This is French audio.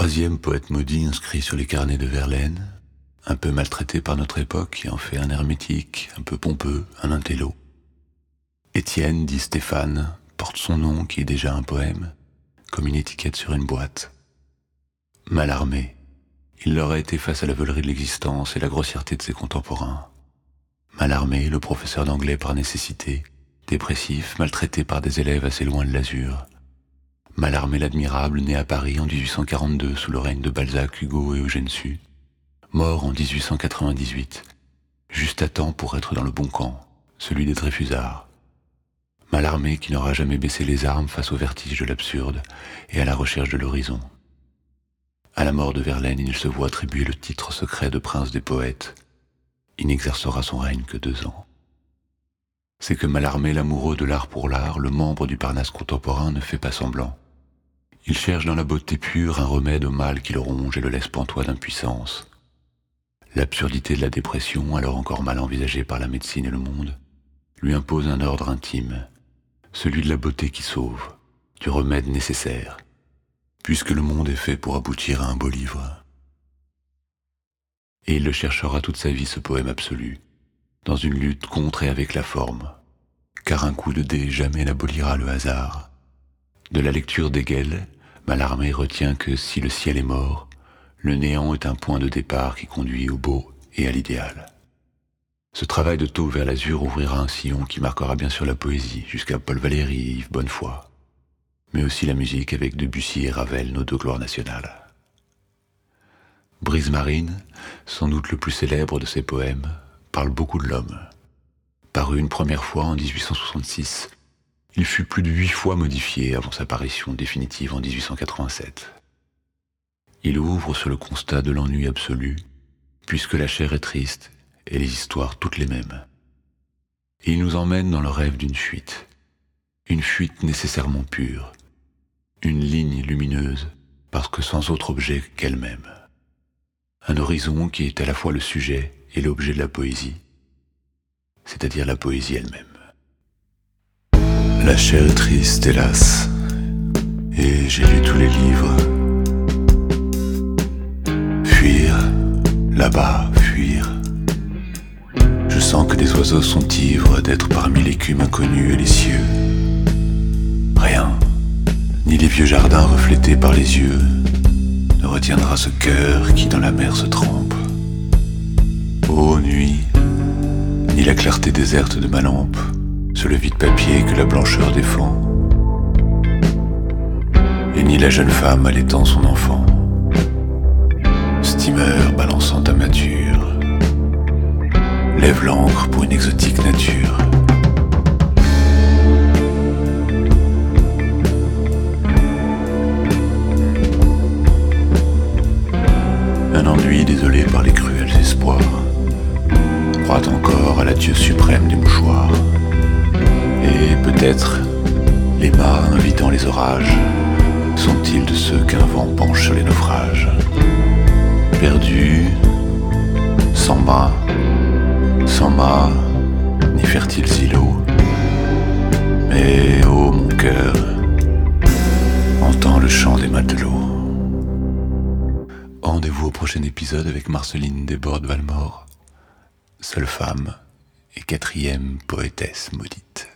troisième poète maudit inscrit sur les carnets de Verlaine, un peu maltraité par notre époque qui en fait un hermétique, un peu pompeux, un intello. Étienne, dit Stéphane, porte son nom qui est déjà un poème, comme une étiquette sur une boîte. Mal armé, il leur a été face à la veulerie de l'existence et la grossièreté de ses contemporains. Mal armé, le professeur d'anglais par nécessité, dépressif, maltraité par des élèves assez loin de l'azur. Malarmé l'admirable, né à Paris en 1842 sous le règne de Balzac, Hugo et Eugène Sue, mort en 1898, juste à temps pour être dans le bon camp, celui des Dreyfusards. Malarmé qui n'aura jamais baissé les armes face au vertige de l'absurde et à la recherche de l'horizon. À la mort de Verlaine, il se voit attribuer le titre secret de prince des poètes. Il n'exercera son règne que deux ans. C'est que Malarmé, l'amoureux de l'art pour l'art, le membre du Parnasse contemporain, ne fait pas semblant. Il cherche dans la beauté pure un remède au mal qui le ronge et le laisse pantois d'impuissance. L'absurdité de la dépression, alors encore mal envisagée par la médecine et le monde, lui impose un ordre intime, celui de la beauté qui sauve, du remède nécessaire, puisque le monde est fait pour aboutir à un beau livre. Et il le cherchera toute sa vie, ce poème absolu, dans une lutte contre et avec la forme, car un coup de dé jamais n'abolira le hasard. De la lecture d'Hegel, Malarmé retient que si le ciel est mort, le néant est un point de départ qui conduit au beau et à l'idéal. Ce travail de taux vers l'azur ouvrira un sillon qui marquera bien sûr la poésie, jusqu'à Paul Valéry et Yves Bonnefoy, mais aussi la musique avec Debussy et Ravel, nos deux gloires nationales. Brise Marine, sans doute le plus célèbre de ses poèmes, parle beaucoup de l'homme. Paru une première fois en 1866, il fut plus de huit fois modifié avant sa parution définitive en 1887. Il ouvre sur le constat de l'ennui absolu, puisque la chair est triste et les histoires toutes les mêmes. Et il nous emmène dans le rêve d'une fuite, une fuite nécessairement pure, une ligne lumineuse, parce que sans autre objet qu'elle-même. Un horizon qui est à la fois le sujet et l'objet de la poésie, c'est-à-dire la poésie elle-même. La chair est triste, hélas, et j'ai lu tous les livres. Fuir, là-bas, fuir. Je sens que des oiseaux sont ivres d'être parmi l'écume inconnue et les cieux. Rien, ni les vieux jardins reflétés par les yeux, ne retiendra ce cœur qui dans la mer se trempe. Ô nuit, ni la clarté déserte de ma lampe, sur le vide papier que la blancheur défend, et ni la jeune femme allaitant son enfant, steamer balançant ta mature, lève l'encre pour une exotique nature. Un ennui désolé par les cruels espoirs croit encore à la Dieu suprême des mouchoirs. Et peut-être les mâts invitant les orages sont-ils de ceux qu'un vent penche sur les naufrages Perdus, sans mât, sans mât, ni fertiles îlots. Mais ô mon cœur, entends le chant des matelots. Rendez-vous au prochain épisode avec Marceline Desbordes-Valmore, seule femme et quatrième poétesse maudite.